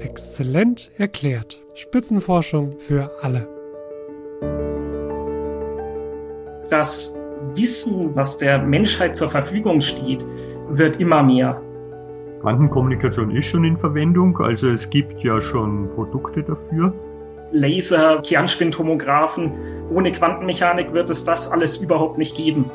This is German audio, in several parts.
Exzellent erklärt. Spitzenforschung für alle. Das Wissen, was der Menschheit zur Verfügung steht, wird immer mehr. Quantenkommunikation ist schon in Verwendung, also es gibt ja schon Produkte dafür. Laser, Kernspintomographen. Ohne Quantenmechanik wird es das alles überhaupt nicht geben.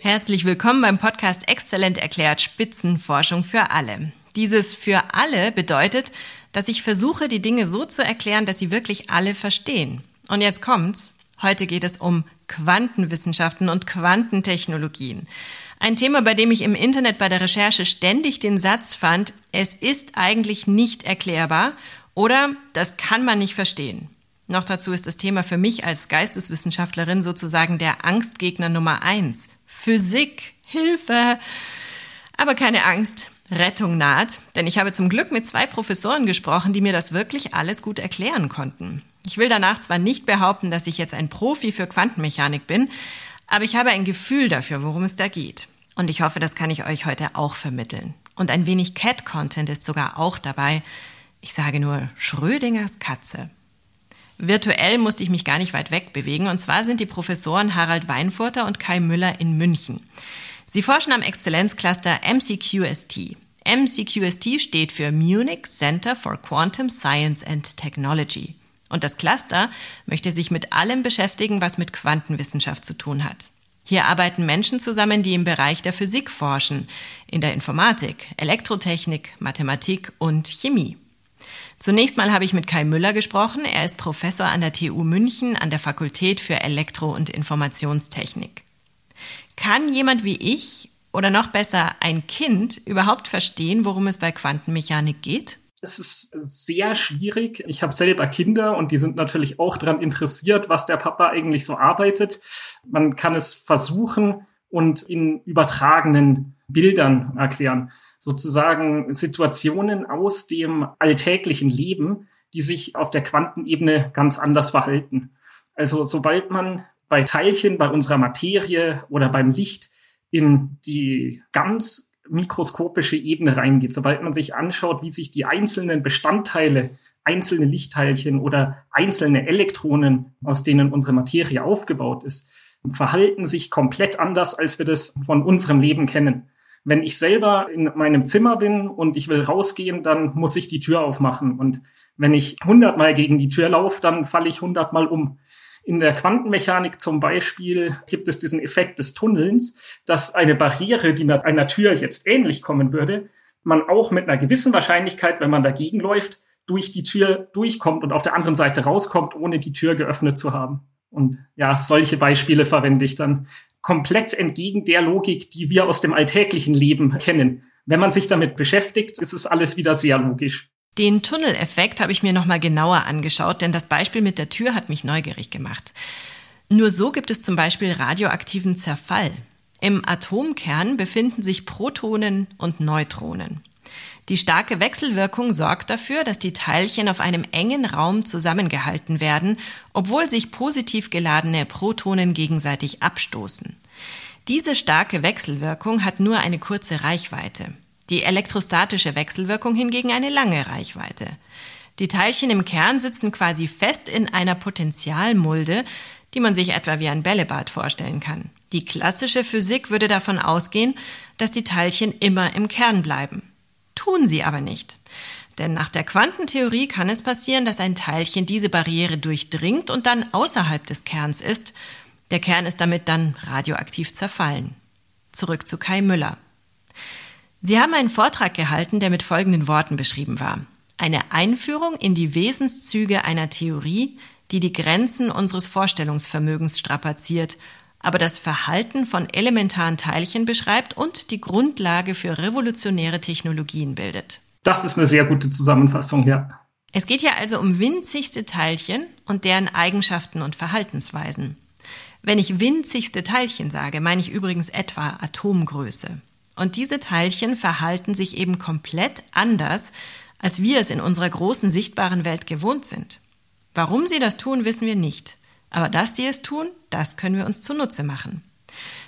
Herzlich willkommen beim Podcast Exzellent erklärt Spitzenforschung für alle. Dieses für alle bedeutet, dass ich versuche, die Dinge so zu erklären, dass sie wirklich alle verstehen. Und jetzt kommt's. Heute geht es um Quantenwissenschaften und Quantentechnologien. Ein Thema, bei dem ich im Internet bei der Recherche ständig den Satz fand, es ist eigentlich nicht erklärbar oder das kann man nicht verstehen. Noch dazu ist das Thema für mich als Geisteswissenschaftlerin sozusagen der Angstgegner Nummer eins. Physik, Hilfe. Aber keine Angst, Rettung naht, denn ich habe zum Glück mit zwei Professoren gesprochen, die mir das wirklich alles gut erklären konnten. Ich will danach zwar nicht behaupten, dass ich jetzt ein Profi für Quantenmechanik bin, aber ich habe ein Gefühl dafür, worum es da geht. Und ich hoffe, das kann ich euch heute auch vermitteln. Und ein wenig Cat-Content ist sogar auch dabei. Ich sage nur Schrödingers Katze. Virtuell musste ich mich gar nicht weit weg bewegen, und zwar sind die Professoren Harald Weinfurter und Kai Müller in München. Sie forschen am Exzellenzcluster MCQST. MCQST steht für Munich Center for Quantum Science and Technology. Und das Cluster möchte sich mit allem beschäftigen, was mit Quantenwissenschaft zu tun hat. Hier arbeiten Menschen zusammen, die im Bereich der Physik forschen, in der Informatik, Elektrotechnik, Mathematik und Chemie. Zunächst mal habe ich mit Kai Müller gesprochen. Er ist Professor an der TU München an der Fakultät für Elektro- und Informationstechnik. Kann jemand wie ich oder noch besser ein Kind überhaupt verstehen, worum es bei Quantenmechanik geht? Es ist sehr schwierig. Ich habe selber Kinder und die sind natürlich auch daran interessiert, was der Papa eigentlich so arbeitet. Man kann es versuchen und in übertragenen Bildern erklären sozusagen Situationen aus dem alltäglichen Leben, die sich auf der Quantenebene ganz anders verhalten. Also sobald man bei Teilchen, bei unserer Materie oder beim Licht in die ganz mikroskopische Ebene reingeht, sobald man sich anschaut, wie sich die einzelnen Bestandteile, einzelne Lichtteilchen oder einzelne Elektronen, aus denen unsere Materie aufgebaut ist, verhalten sich komplett anders, als wir das von unserem Leben kennen. Wenn ich selber in meinem Zimmer bin und ich will rausgehen, dann muss ich die Tür aufmachen. Und wenn ich hundertmal gegen die Tür laufe, dann falle ich hundertmal um. In der Quantenmechanik zum Beispiel gibt es diesen Effekt des Tunnelns, dass eine Barriere, die einer Tür jetzt ähnlich kommen würde, man auch mit einer gewissen Wahrscheinlichkeit, wenn man dagegen läuft, durch die Tür durchkommt und auf der anderen Seite rauskommt, ohne die Tür geöffnet zu haben. Und ja, solche Beispiele verwende ich dann komplett entgegen der Logik, die wir aus dem alltäglichen Leben kennen. Wenn man sich damit beschäftigt, ist es alles wieder sehr logisch. Den Tunneleffekt habe ich mir nochmal genauer angeschaut, denn das Beispiel mit der Tür hat mich neugierig gemacht. Nur so gibt es zum Beispiel radioaktiven Zerfall. Im Atomkern befinden sich Protonen und Neutronen. Die starke Wechselwirkung sorgt dafür, dass die Teilchen auf einem engen Raum zusammengehalten werden, obwohl sich positiv geladene Protonen gegenseitig abstoßen. Diese starke Wechselwirkung hat nur eine kurze Reichweite. Die elektrostatische Wechselwirkung hingegen eine lange Reichweite. Die Teilchen im Kern sitzen quasi fest in einer Potentialmulde, die man sich etwa wie ein Bällebad vorstellen kann. Die klassische Physik würde davon ausgehen, dass die Teilchen immer im Kern bleiben tun sie aber nicht. Denn nach der Quantentheorie kann es passieren, dass ein Teilchen diese Barriere durchdringt und dann außerhalb des Kerns ist. Der Kern ist damit dann radioaktiv zerfallen. Zurück zu Kai Müller. Sie haben einen Vortrag gehalten, der mit folgenden Worten beschrieben war. Eine Einführung in die Wesenszüge einer Theorie, die die Grenzen unseres Vorstellungsvermögens strapaziert aber das Verhalten von elementaren Teilchen beschreibt und die Grundlage für revolutionäre Technologien bildet. Das ist eine sehr gute Zusammenfassung, ja. Es geht hier also um winzigste Teilchen und deren Eigenschaften und Verhaltensweisen. Wenn ich winzigste Teilchen sage, meine ich übrigens etwa Atomgröße. Und diese Teilchen verhalten sich eben komplett anders, als wir es in unserer großen sichtbaren Welt gewohnt sind. Warum sie das tun, wissen wir nicht. Aber dass sie es tun, das können wir uns zunutze machen.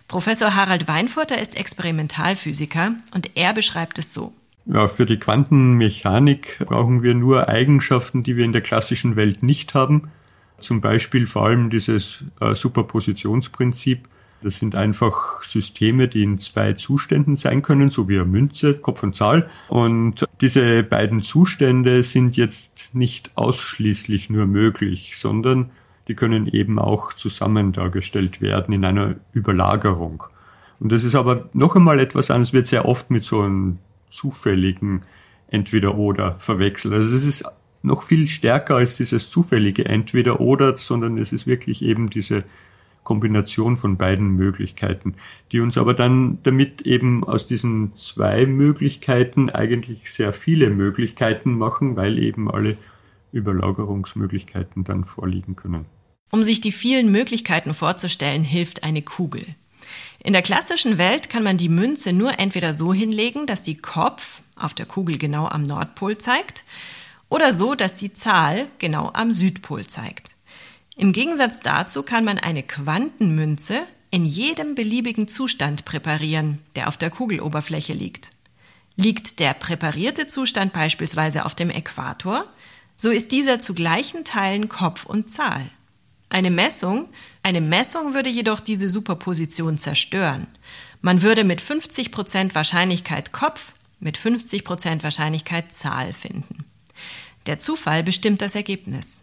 Professor Harald Weinfurter ist Experimentalphysiker und er beschreibt es so. Ja, für die Quantenmechanik brauchen wir nur Eigenschaften, die wir in der klassischen Welt nicht haben. Zum Beispiel vor allem dieses äh, Superpositionsprinzip. Das sind einfach Systeme, die in zwei Zuständen sein können, so wie eine Münze, Kopf und Zahl. Und diese beiden Zustände sind jetzt nicht ausschließlich nur möglich, sondern die können eben auch zusammen dargestellt werden in einer Überlagerung. Und das ist aber noch einmal etwas anderes, wird sehr oft mit so einem zufälligen Entweder-Oder verwechselt. Also es ist noch viel stärker als dieses zufällige Entweder-Oder, sondern es ist wirklich eben diese Kombination von beiden Möglichkeiten, die uns aber dann damit eben aus diesen zwei Möglichkeiten eigentlich sehr viele Möglichkeiten machen, weil eben alle Überlagerungsmöglichkeiten dann vorliegen können. Um sich die vielen Möglichkeiten vorzustellen, hilft eine Kugel. In der klassischen Welt kann man die Münze nur entweder so hinlegen, dass die Kopf auf der Kugel genau am Nordpol zeigt, oder so, dass die Zahl genau am Südpol zeigt. Im Gegensatz dazu kann man eine Quantenmünze in jedem beliebigen Zustand präparieren, der auf der Kugeloberfläche liegt. Liegt der präparierte Zustand beispielsweise auf dem Äquator, so ist dieser zu gleichen Teilen Kopf und Zahl. Eine Messung, eine Messung würde jedoch diese Superposition zerstören. Man würde mit 50% Wahrscheinlichkeit Kopf, mit 50% Wahrscheinlichkeit Zahl finden. Der Zufall bestimmt das Ergebnis.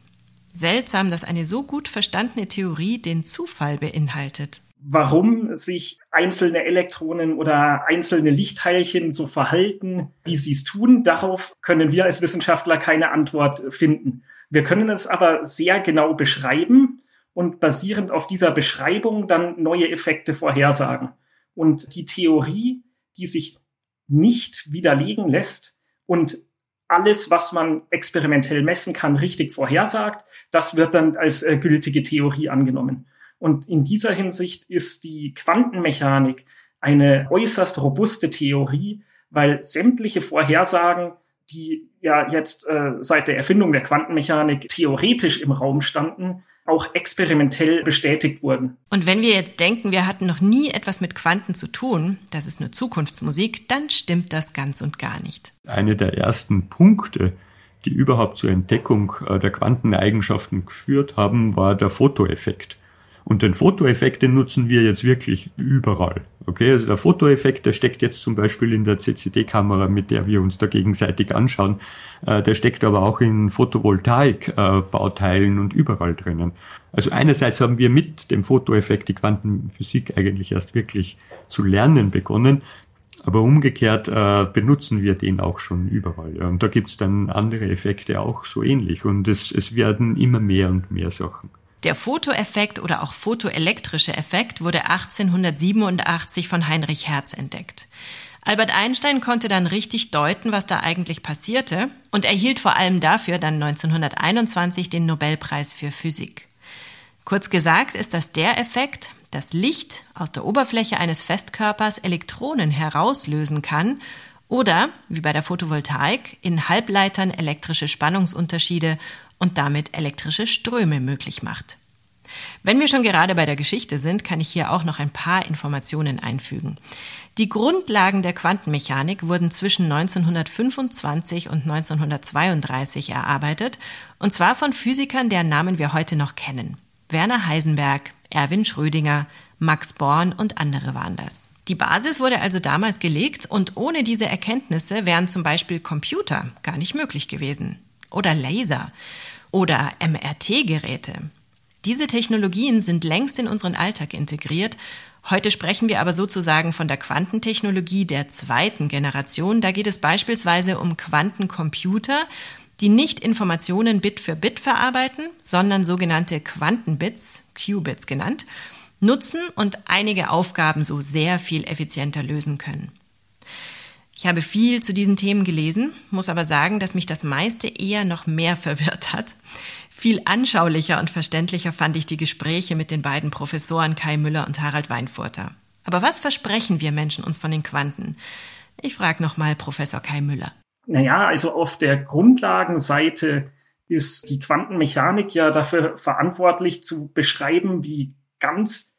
Seltsam, dass eine so gut verstandene Theorie den Zufall beinhaltet. Warum sich einzelne Elektronen oder einzelne Lichtteilchen so verhalten, wie sie es tun, darauf können wir als Wissenschaftler keine Antwort finden. Wir können es aber sehr genau beschreiben und basierend auf dieser Beschreibung dann neue Effekte vorhersagen. Und die Theorie, die sich nicht widerlegen lässt und alles, was man experimentell messen kann, richtig vorhersagt. Das wird dann als äh, gültige Theorie angenommen. Und in dieser Hinsicht ist die Quantenmechanik eine äußerst robuste Theorie, weil sämtliche Vorhersagen, die ja jetzt äh, seit der Erfindung der Quantenmechanik theoretisch im Raum standen, auch experimentell bestätigt wurden. Und wenn wir jetzt denken, wir hatten noch nie etwas mit Quanten zu tun, das ist nur Zukunftsmusik, dann stimmt das ganz und gar nicht. Eine der ersten Punkte, die überhaupt zur Entdeckung äh, der Quanteneigenschaften geführt haben, war der Fotoeffekt. Und den Fotoeffekt, den nutzen wir jetzt wirklich überall. Okay, also der Fotoeffekt, der steckt jetzt zum Beispiel in der CCD-Kamera, mit der wir uns da gegenseitig anschauen. Äh, der steckt aber auch in Photovoltaik-Bauteilen und überall drinnen. Also einerseits haben wir mit dem Fotoeffekt die Quantenphysik eigentlich erst wirklich zu lernen begonnen. Aber umgekehrt äh, benutzen wir den auch schon überall. Ja. Und da gibt's dann andere Effekte auch so ähnlich. Und es, es werden immer mehr und mehr Sachen. Der Fotoeffekt oder auch photoelektrische Effekt wurde 1887 von Heinrich Hertz entdeckt. Albert Einstein konnte dann richtig deuten, was da eigentlich passierte und erhielt vor allem dafür dann 1921 den Nobelpreis für Physik. Kurz gesagt ist das der Effekt, dass Licht aus der Oberfläche eines Festkörpers Elektronen herauslösen kann oder, wie bei der Photovoltaik, in Halbleitern elektrische Spannungsunterschiede und damit elektrische Ströme möglich macht. Wenn wir schon gerade bei der Geschichte sind, kann ich hier auch noch ein paar Informationen einfügen. Die Grundlagen der Quantenmechanik wurden zwischen 1925 und 1932 erarbeitet, und zwar von Physikern, deren Namen wir heute noch kennen. Werner Heisenberg, Erwin Schrödinger, Max Born und andere waren das. Die Basis wurde also damals gelegt und ohne diese Erkenntnisse wären zum Beispiel Computer gar nicht möglich gewesen. Oder Laser oder MRT-Geräte. Diese Technologien sind längst in unseren Alltag integriert. Heute sprechen wir aber sozusagen von der Quantentechnologie der zweiten Generation. Da geht es beispielsweise um Quantencomputer, die nicht Informationen Bit für Bit verarbeiten, sondern sogenannte Quantenbits, Qubits genannt, nutzen und einige Aufgaben so sehr viel effizienter lösen können. Ich habe viel zu diesen Themen gelesen, muss aber sagen, dass mich das meiste eher noch mehr verwirrt hat. Viel anschaulicher und verständlicher fand ich die Gespräche mit den beiden Professoren Kai Müller und Harald Weinfurter. Aber was versprechen wir Menschen uns von den Quanten? Ich frage nochmal Professor Kai Müller. Naja, also auf der Grundlagenseite ist die Quantenmechanik ja dafür verantwortlich zu beschreiben, wie ganz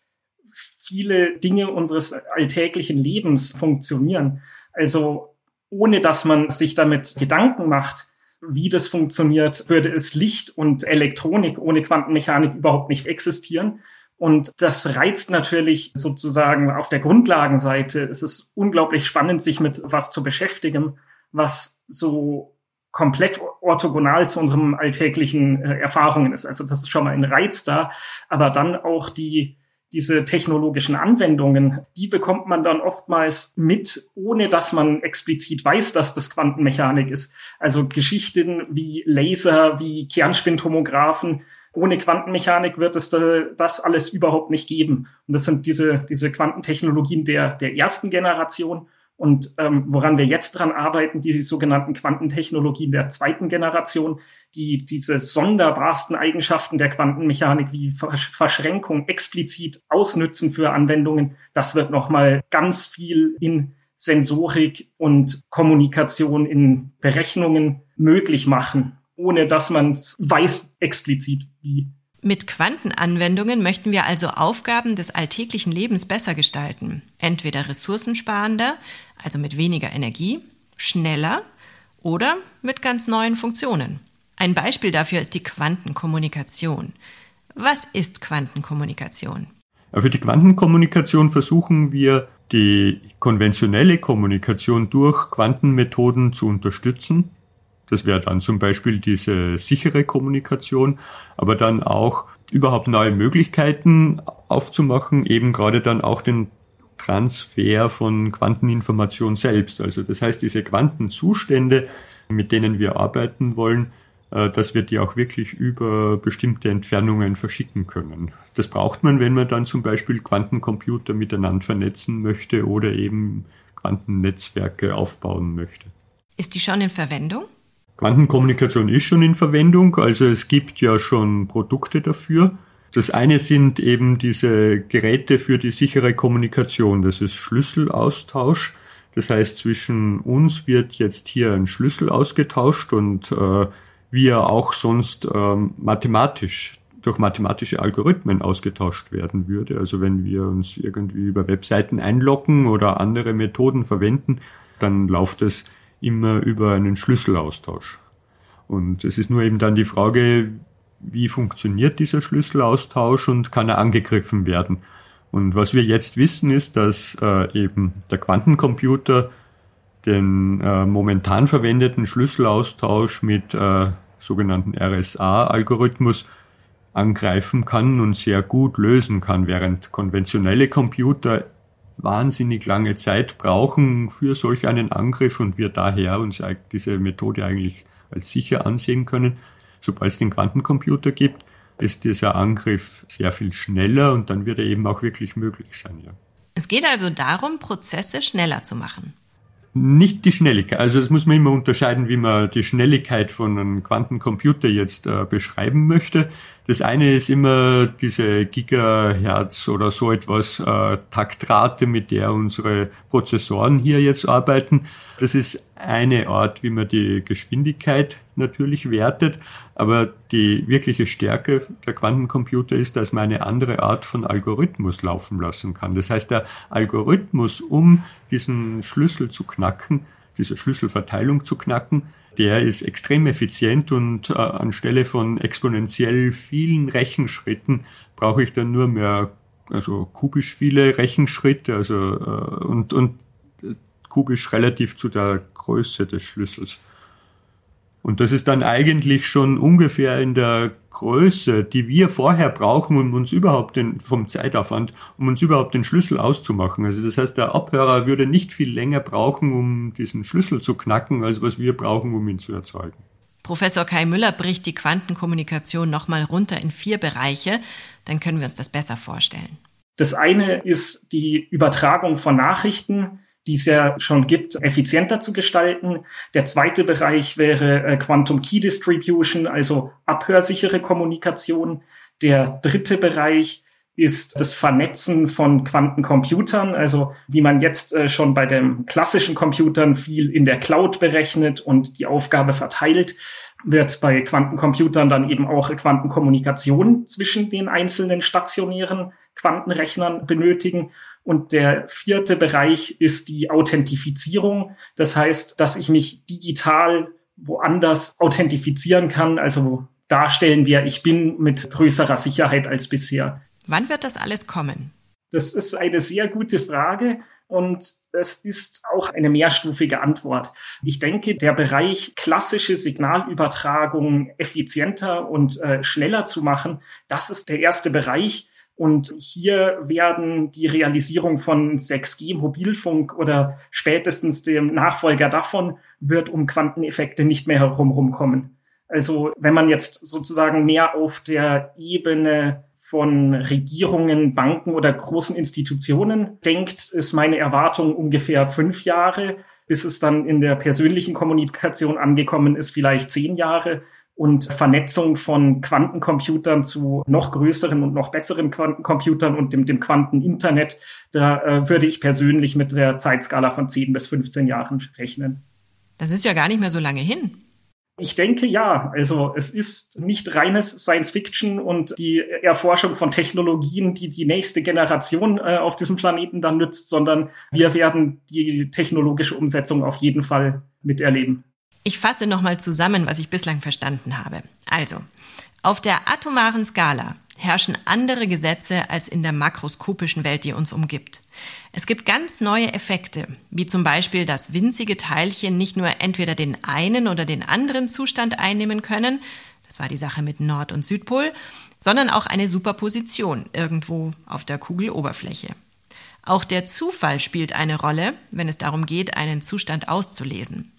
viele Dinge unseres alltäglichen Lebens funktionieren. Also ohne dass man sich damit Gedanken macht, wie das funktioniert, würde es Licht und Elektronik ohne Quantenmechanik überhaupt nicht existieren. Und das reizt natürlich sozusagen auf der Grundlagenseite. Es ist unglaublich spannend, sich mit was zu beschäftigen, was so komplett orthogonal zu unseren alltäglichen äh, Erfahrungen ist. Also das ist schon mal ein Reiz da, aber dann auch die diese technologischen Anwendungen, die bekommt man dann oftmals mit, ohne dass man explizit weiß, dass das Quantenmechanik ist. Also Geschichten wie Laser, wie Kernspintomographen. Ohne Quantenmechanik wird es das alles überhaupt nicht geben. Und das sind diese, diese Quantentechnologien der, der ersten Generation. Und ähm, woran wir jetzt dran arbeiten, die sogenannten Quantentechnologien der zweiten Generation, die diese sonderbarsten Eigenschaften der Quantenmechanik wie Verschränkung explizit ausnützen für Anwendungen, das wird nochmal ganz viel in Sensorik und Kommunikation in Berechnungen möglich machen, ohne dass man es weiß explizit wie. Mit Quantenanwendungen möchten wir also Aufgaben des alltäglichen Lebens besser gestalten. Entweder ressourcensparender, also mit weniger Energie, schneller oder mit ganz neuen Funktionen. Ein Beispiel dafür ist die Quantenkommunikation. Was ist Quantenkommunikation? Für die Quantenkommunikation versuchen wir, die konventionelle Kommunikation durch Quantenmethoden zu unterstützen. Das wäre dann zum Beispiel diese sichere Kommunikation, aber dann auch überhaupt neue Möglichkeiten aufzumachen, eben gerade dann auch den Transfer von Quanteninformation selbst. Also das heißt, diese Quantenzustände, mit denen wir arbeiten wollen, äh, dass wir die auch wirklich über bestimmte Entfernungen verschicken können. Das braucht man, wenn man dann zum Beispiel Quantencomputer miteinander vernetzen möchte oder eben Quantennetzwerke aufbauen möchte. Ist die schon in Verwendung? Quantenkommunikation ist schon in Verwendung, also es gibt ja schon Produkte dafür. Das eine sind eben diese Geräte für die sichere Kommunikation, das ist Schlüsselaustausch. Das heißt, zwischen uns wird jetzt hier ein Schlüssel ausgetauscht und äh, wie er auch sonst ähm, mathematisch durch mathematische Algorithmen ausgetauscht werden würde. Also wenn wir uns irgendwie über Webseiten einloggen oder andere Methoden verwenden, dann läuft es immer über einen Schlüsselaustausch. Und es ist nur eben dann die Frage, wie funktioniert dieser Schlüsselaustausch und kann er angegriffen werden? Und was wir jetzt wissen ist, dass äh, eben der Quantencomputer den äh, momentan verwendeten Schlüsselaustausch mit äh, sogenannten RSA-Algorithmus angreifen kann und sehr gut lösen kann, während konventionelle Computer wahnsinnig lange Zeit brauchen für solch einen Angriff und wir daher uns diese Methode eigentlich als sicher ansehen können. Sobald es den Quantencomputer gibt, ist dieser Angriff sehr viel schneller und dann wird er eben auch wirklich möglich sein. Ja. Es geht also darum, Prozesse schneller zu machen. Nicht die Schnelligkeit. Also das muss man immer unterscheiden, wie man die Schnelligkeit von einem Quantencomputer jetzt äh, beschreiben möchte. Das eine ist immer diese Gigahertz oder so etwas äh, Taktrate, mit der unsere Prozessoren hier jetzt arbeiten. Das ist eine Art, wie man die Geschwindigkeit natürlich wertet, aber die wirkliche Stärke der Quantencomputer ist, dass man eine andere Art von Algorithmus laufen lassen kann. Das heißt, der Algorithmus, um diesen Schlüssel zu knacken, diese Schlüsselverteilung zu knacken, der ist extrem effizient und äh, anstelle von exponentiell vielen Rechenschritten brauche ich dann nur mehr, also kubisch viele Rechenschritte, also äh, und, und äh, kubisch relativ zu der Größe des Schlüssels. Und das ist dann eigentlich schon ungefähr in der Größe, die wir vorher brauchen, um uns überhaupt den, vom Zeitaufwand, um uns überhaupt den Schlüssel auszumachen. Also das heißt, der Abhörer würde nicht viel länger brauchen, um diesen Schlüssel zu knacken, als was wir brauchen, um ihn zu erzeugen. Professor Kai Müller bricht die Quantenkommunikation nochmal runter in vier Bereiche. Dann können wir uns das besser vorstellen. Das eine ist die Übertragung von Nachrichten die es ja schon gibt, effizienter zu gestalten. Der zweite Bereich wäre äh, Quantum Key Distribution, also abhörsichere Kommunikation. Der dritte Bereich ist das Vernetzen von Quantencomputern, also wie man jetzt äh, schon bei den klassischen Computern viel in der Cloud berechnet und die Aufgabe verteilt, wird bei Quantencomputern dann eben auch Quantenkommunikation zwischen den einzelnen stationären Quantenrechnern benötigen. Und der vierte Bereich ist die Authentifizierung. Das heißt, dass ich mich digital woanders authentifizieren kann, also darstellen, wer ich bin, mit größerer Sicherheit als bisher. Wann wird das alles kommen? Das ist eine sehr gute Frage. Und es ist auch eine mehrstufige Antwort. Ich denke, der Bereich klassische Signalübertragung effizienter und äh, schneller zu machen, das ist der erste Bereich. Und hier werden die Realisierung von 6G Mobilfunk oder spätestens dem Nachfolger davon wird um Quanteneffekte nicht mehr herumkommen. Also wenn man jetzt sozusagen mehr auf der Ebene von Regierungen, Banken oder großen Institutionen denkt, ist meine Erwartung ungefähr fünf Jahre, bis es dann in der persönlichen Kommunikation angekommen ist, vielleicht zehn Jahre. Und Vernetzung von Quantencomputern zu noch größeren und noch besseren Quantencomputern und dem, dem Quanteninternet, da äh, würde ich persönlich mit der Zeitskala von 10 bis 15 Jahren rechnen. Das ist ja gar nicht mehr so lange hin. Ich denke ja. Also es ist nicht reines Science Fiction und die Erforschung von Technologien, die die nächste Generation äh, auf diesem Planeten dann nützt, sondern wir werden die technologische Umsetzung auf jeden Fall miterleben. Ich fasse nochmal zusammen, was ich bislang verstanden habe. Also, auf der atomaren Skala herrschen andere Gesetze als in der makroskopischen Welt, die uns umgibt. Es gibt ganz neue Effekte, wie zum Beispiel, dass winzige Teilchen nicht nur entweder den einen oder den anderen Zustand einnehmen können, das war die Sache mit Nord- und Südpol, sondern auch eine Superposition irgendwo auf der Kugeloberfläche. Auch der Zufall spielt eine Rolle, wenn es darum geht, einen Zustand auszulesen.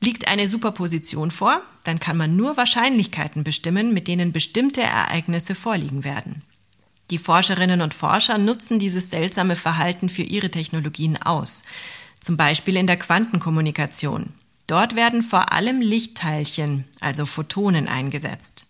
Liegt eine Superposition vor, dann kann man nur Wahrscheinlichkeiten bestimmen, mit denen bestimmte Ereignisse vorliegen werden. Die Forscherinnen und Forscher nutzen dieses seltsame Verhalten für ihre Technologien aus, zum Beispiel in der Quantenkommunikation. Dort werden vor allem Lichtteilchen, also Photonen, eingesetzt.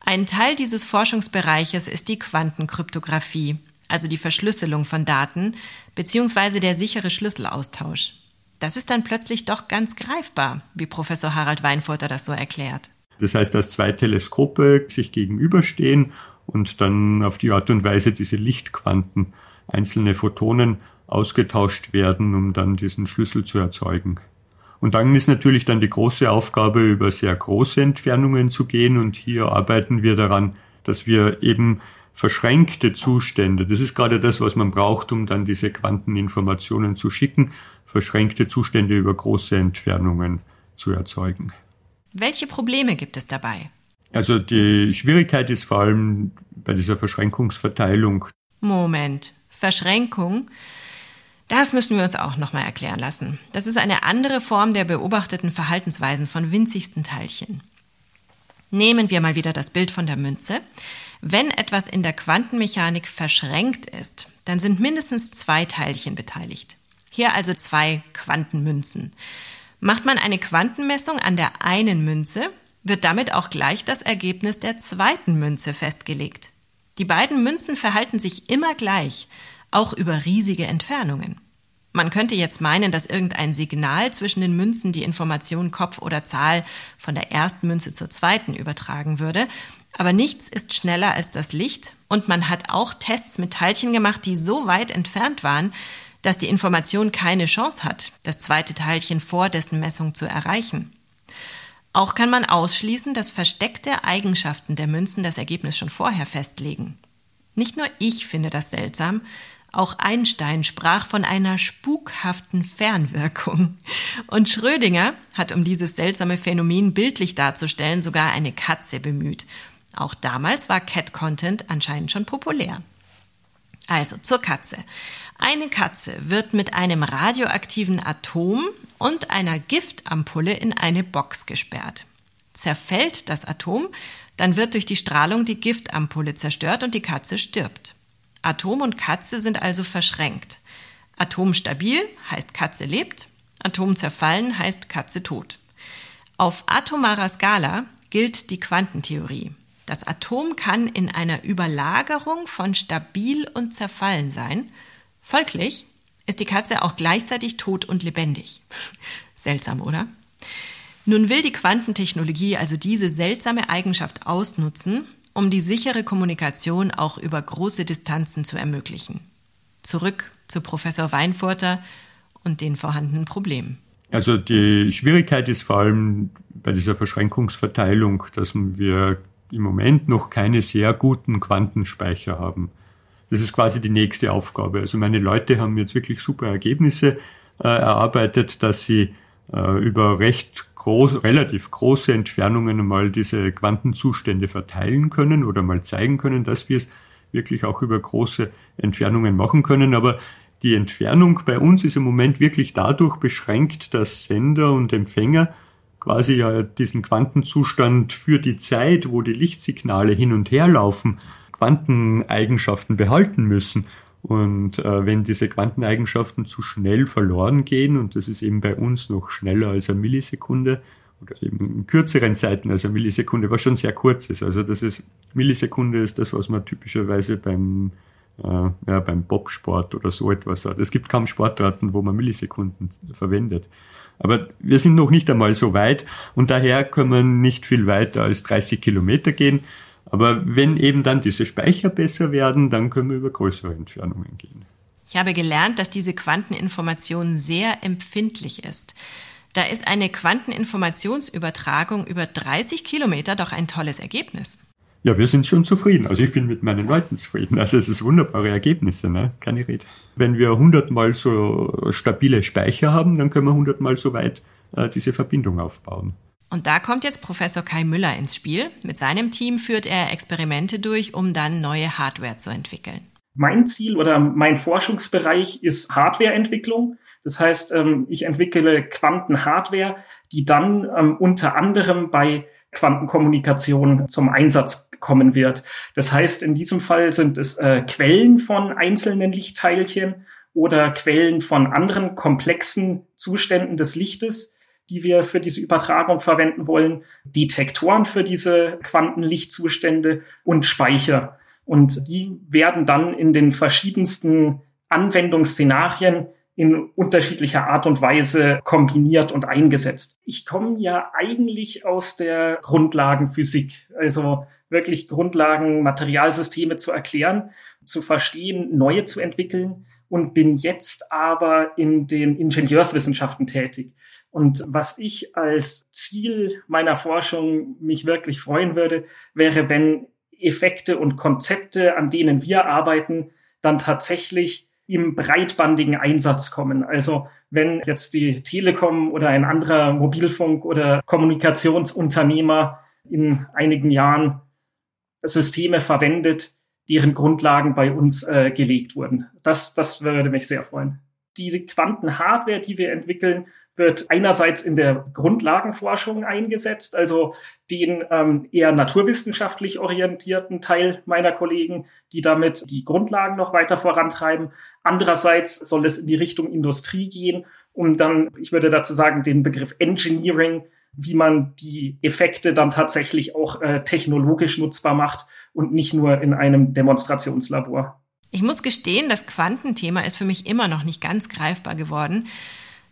Ein Teil dieses Forschungsbereiches ist die Quantenkryptographie, also die Verschlüsselung von Daten bzw. der sichere Schlüsselaustausch. Das ist dann plötzlich doch ganz greifbar, wie Professor Harald Weinfurter das so erklärt. Das heißt, dass zwei Teleskope sich gegenüberstehen und dann auf die Art und Weise diese Lichtquanten, einzelne Photonen ausgetauscht werden, um dann diesen Schlüssel zu erzeugen. Und dann ist natürlich dann die große Aufgabe, über sehr große Entfernungen zu gehen. Und hier arbeiten wir daran, dass wir eben verschränkte Zustände, das ist gerade das, was man braucht, um dann diese Quanteninformationen zu schicken, verschränkte Zustände über große Entfernungen zu erzeugen. Welche Probleme gibt es dabei? Also die Schwierigkeit ist vor allem bei dieser Verschränkungsverteilung. Moment, Verschränkung? Das müssen wir uns auch nochmal erklären lassen. Das ist eine andere Form der beobachteten Verhaltensweisen von winzigsten Teilchen. Nehmen wir mal wieder das Bild von der Münze. Wenn etwas in der Quantenmechanik verschränkt ist, dann sind mindestens zwei Teilchen beteiligt. Hier also zwei Quantenmünzen. Macht man eine Quantenmessung an der einen Münze, wird damit auch gleich das Ergebnis der zweiten Münze festgelegt. Die beiden Münzen verhalten sich immer gleich, auch über riesige Entfernungen. Man könnte jetzt meinen, dass irgendein Signal zwischen den Münzen die Information Kopf oder Zahl von der ersten Münze zur zweiten übertragen würde, aber nichts ist schneller als das Licht und man hat auch Tests mit Teilchen gemacht, die so weit entfernt waren, dass die Information keine Chance hat, das zweite Teilchen vor dessen Messung zu erreichen. Auch kann man ausschließen, dass versteckte Eigenschaften der Münzen das Ergebnis schon vorher festlegen. Nicht nur ich finde das seltsam, auch Einstein sprach von einer spukhaften Fernwirkung. Und Schrödinger hat, um dieses seltsame Phänomen bildlich darzustellen, sogar eine Katze bemüht. Auch damals war Cat-Content anscheinend schon populär. Also zur Katze. Eine Katze wird mit einem radioaktiven Atom und einer Giftampulle in eine Box gesperrt. Zerfällt das Atom, dann wird durch die Strahlung die Giftampulle zerstört und die Katze stirbt. Atom und Katze sind also verschränkt. Atom stabil heißt Katze lebt, Atom zerfallen heißt Katze tot. Auf atomarer Skala gilt die Quantentheorie. Das Atom kann in einer Überlagerung von stabil und zerfallen sein. Folglich ist die Katze auch gleichzeitig tot und lebendig. Seltsam, oder? Nun will die Quantentechnologie also diese seltsame Eigenschaft ausnutzen, um die sichere Kommunikation auch über große Distanzen zu ermöglichen. Zurück zu Professor Weinfurter und den vorhandenen Problemen. Also die Schwierigkeit ist vor allem bei dieser Verschränkungsverteilung, dass wir im Moment noch keine sehr guten Quantenspeicher haben. Das ist quasi die nächste Aufgabe. Also meine Leute haben jetzt wirklich super Ergebnisse äh, erarbeitet, dass sie äh, über recht groß, relativ große Entfernungen mal diese Quantenzustände verteilen können oder mal zeigen können, dass wir es wirklich auch über große Entfernungen machen können. Aber die Entfernung bei uns ist im Moment wirklich dadurch beschränkt, dass Sender und Empfänger quasi ja diesen Quantenzustand für die Zeit, wo die Lichtsignale hin und her laufen, Quanteneigenschaften behalten müssen. Und äh, wenn diese Quanteneigenschaften zu schnell verloren gehen, und das ist eben bei uns noch schneller als eine Millisekunde, oder eben in kürzeren Zeiten als eine Millisekunde, was schon sehr kurz ist. Also das ist, Millisekunde ist das, was man typischerweise beim, äh, ja, beim Bobsport oder so etwas hat. Es gibt kaum Sportarten, wo man Millisekunden verwendet. Aber wir sind noch nicht einmal so weit und daher können wir nicht viel weiter als 30 Kilometer gehen. Aber wenn eben dann diese Speicher besser werden, dann können wir über größere Entfernungen gehen. Ich habe gelernt, dass diese Quanteninformation sehr empfindlich ist. Da ist eine Quanteninformationsübertragung über 30 Kilometer doch ein tolles Ergebnis. Ja, wir sind schon zufrieden. Also ich bin mit meinen Leuten zufrieden. Also es ist wunderbare Ergebnisse, ne? Keine Rede. Wenn wir hundertmal so stabile Speicher haben, dann können wir hundertmal so weit äh, diese Verbindung aufbauen. Und da kommt jetzt Professor Kai Müller ins Spiel. Mit seinem Team führt er Experimente durch, um dann neue Hardware zu entwickeln. Mein Ziel oder mein Forschungsbereich ist Hardwareentwicklung. Das heißt, ähm, ich entwickle Quantenhardware, die dann ähm, unter anderem bei Quantenkommunikation zum Einsatz kommen wird. Das heißt, in diesem Fall sind es äh, Quellen von einzelnen Lichtteilchen oder Quellen von anderen komplexen Zuständen des Lichtes, die wir für diese Übertragung verwenden wollen, Detektoren für diese Quantenlichtzustände und Speicher. Und die werden dann in den verschiedensten Anwendungsszenarien in unterschiedlicher Art und Weise kombiniert und eingesetzt. Ich komme ja eigentlich aus der Grundlagenphysik, also wirklich Grundlagen, Materialsysteme zu erklären, zu verstehen, neue zu entwickeln und bin jetzt aber in den Ingenieurswissenschaften tätig. Und was ich als Ziel meiner Forschung mich wirklich freuen würde, wäre, wenn Effekte und Konzepte, an denen wir arbeiten, dann tatsächlich im breitbandigen Einsatz kommen. Also wenn jetzt die Telekom oder ein anderer Mobilfunk- oder Kommunikationsunternehmer in einigen Jahren Systeme verwendet, deren Grundlagen bei uns äh, gelegt wurden. Das, das würde mich sehr freuen. Diese Quantenhardware, die wir entwickeln, wird einerseits in der Grundlagenforschung eingesetzt, also den ähm, eher naturwissenschaftlich orientierten Teil meiner Kollegen, die damit die Grundlagen noch weiter vorantreiben. Andererseits soll es in die Richtung Industrie gehen, um dann, ich würde dazu sagen, den Begriff Engineering, wie man die Effekte dann tatsächlich auch äh, technologisch nutzbar macht und nicht nur in einem Demonstrationslabor. Ich muss gestehen, das Quantenthema ist für mich immer noch nicht ganz greifbar geworden.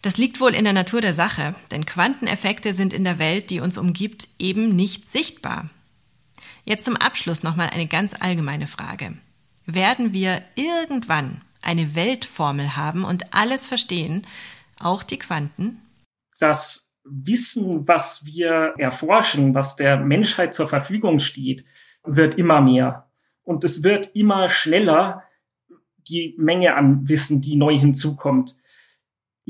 Das liegt wohl in der Natur der Sache, denn Quanteneffekte sind in der Welt, die uns umgibt, eben nicht sichtbar. Jetzt zum Abschluss nochmal eine ganz allgemeine Frage. Werden wir irgendwann eine Weltformel haben und alles verstehen, auch die Quanten? Das Wissen, was wir erforschen, was der Menschheit zur Verfügung steht, wird immer mehr. Und es wird immer schneller, die Menge an Wissen, die neu hinzukommt.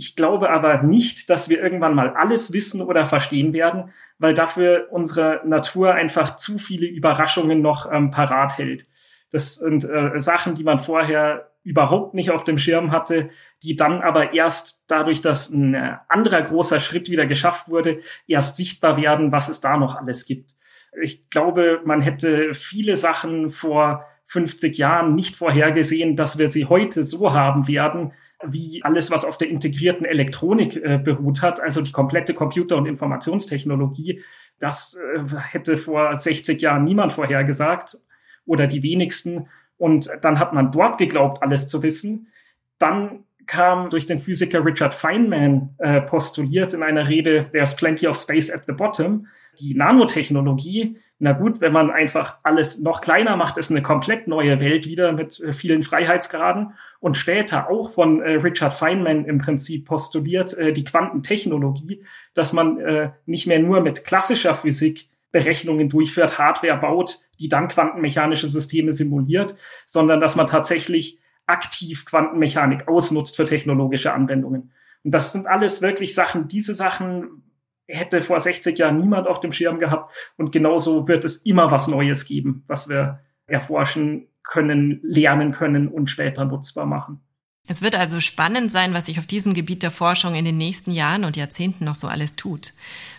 Ich glaube aber nicht, dass wir irgendwann mal alles wissen oder verstehen werden, weil dafür unsere Natur einfach zu viele Überraschungen noch ähm, parat hält. Das sind äh, Sachen, die man vorher überhaupt nicht auf dem Schirm hatte, die dann aber erst dadurch, dass ein äh, anderer großer Schritt wieder geschafft wurde, erst sichtbar werden, was es da noch alles gibt. Ich glaube, man hätte viele Sachen vor 50 Jahren nicht vorhergesehen, dass wir sie heute so haben werden, wie alles, was auf der integrierten Elektronik äh, beruht hat, also die komplette Computer- und Informationstechnologie. Das äh, hätte vor 60 Jahren niemand vorhergesagt oder die wenigsten. Und dann hat man dort geglaubt, alles zu wissen. Dann kam durch den Physiker Richard Feynman äh, postuliert in einer Rede, There's plenty of space at the bottom, die Nanotechnologie, na gut, wenn man einfach alles noch kleiner macht, ist eine komplett neue Welt wieder mit äh, vielen Freiheitsgraden und später auch von äh, Richard Feynman im Prinzip postuliert, äh, die Quantentechnologie, dass man äh, nicht mehr nur mit klassischer Physik Berechnungen durchführt, Hardware baut, die dann quantenmechanische Systeme simuliert, sondern dass man tatsächlich aktiv Quantenmechanik ausnutzt für technologische Anwendungen. Und das sind alles wirklich Sachen, diese Sachen hätte vor 60 Jahren niemand auf dem Schirm gehabt. Und genauso wird es immer was Neues geben, was wir erforschen können, lernen können und später nutzbar machen. Es wird also spannend sein, was sich auf diesem Gebiet der Forschung in den nächsten Jahren und Jahrzehnten noch so alles tut.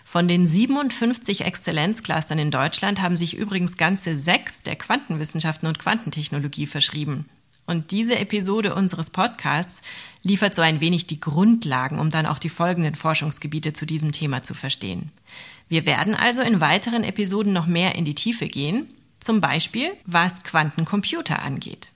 Von den 57 Exzellenzclustern in Deutschland haben sich übrigens ganze sechs der Quantenwissenschaften und Quantentechnologie verschrieben. Und diese Episode unseres Podcasts liefert so ein wenig die Grundlagen, um dann auch die folgenden Forschungsgebiete zu diesem Thema zu verstehen. Wir werden also in weiteren Episoden noch mehr in die Tiefe gehen, zum Beispiel was Quantencomputer angeht.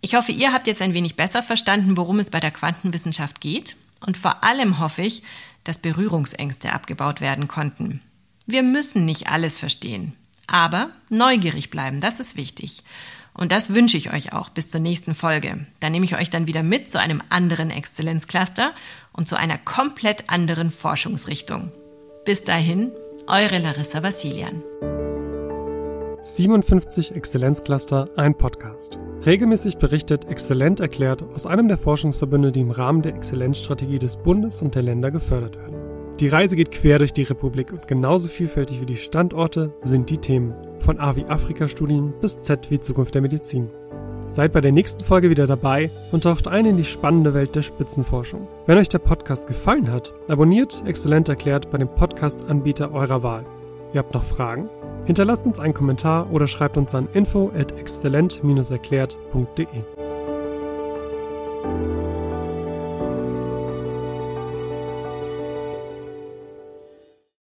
Ich hoffe, ihr habt jetzt ein wenig besser verstanden, worum es bei der Quantenwissenschaft geht und vor allem hoffe ich, dass Berührungsängste abgebaut werden konnten. Wir müssen nicht alles verstehen, aber neugierig bleiben, das ist wichtig. Und das wünsche ich euch auch bis zur nächsten Folge. Da nehme ich euch dann wieder mit zu einem anderen Exzellenzcluster und zu einer komplett anderen Forschungsrichtung. Bis dahin, eure Larissa Vassilian. 57 Exzellenzcluster, ein Podcast. Regelmäßig berichtet, exzellent erklärt aus einem der Forschungsverbünde, die im Rahmen der Exzellenzstrategie des Bundes und der Länder gefördert werden. Die Reise geht quer durch die Republik und genauso vielfältig wie die Standorte sind die Themen. Von A wie Afrika-Studien bis Z wie Zukunft der Medizin. Seid bei der nächsten Folge wieder dabei und taucht ein in die spannende Welt der Spitzenforschung. Wenn euch der Podcast gefallen hat, abonniert Exzellent erklärt bei dem Podcast-Anbieter eurer Wahl. Ihr habt noch Fragen? Hinterlasst uns einen Kommentar oder schreibt uns an info at exzellent-erklärt.de.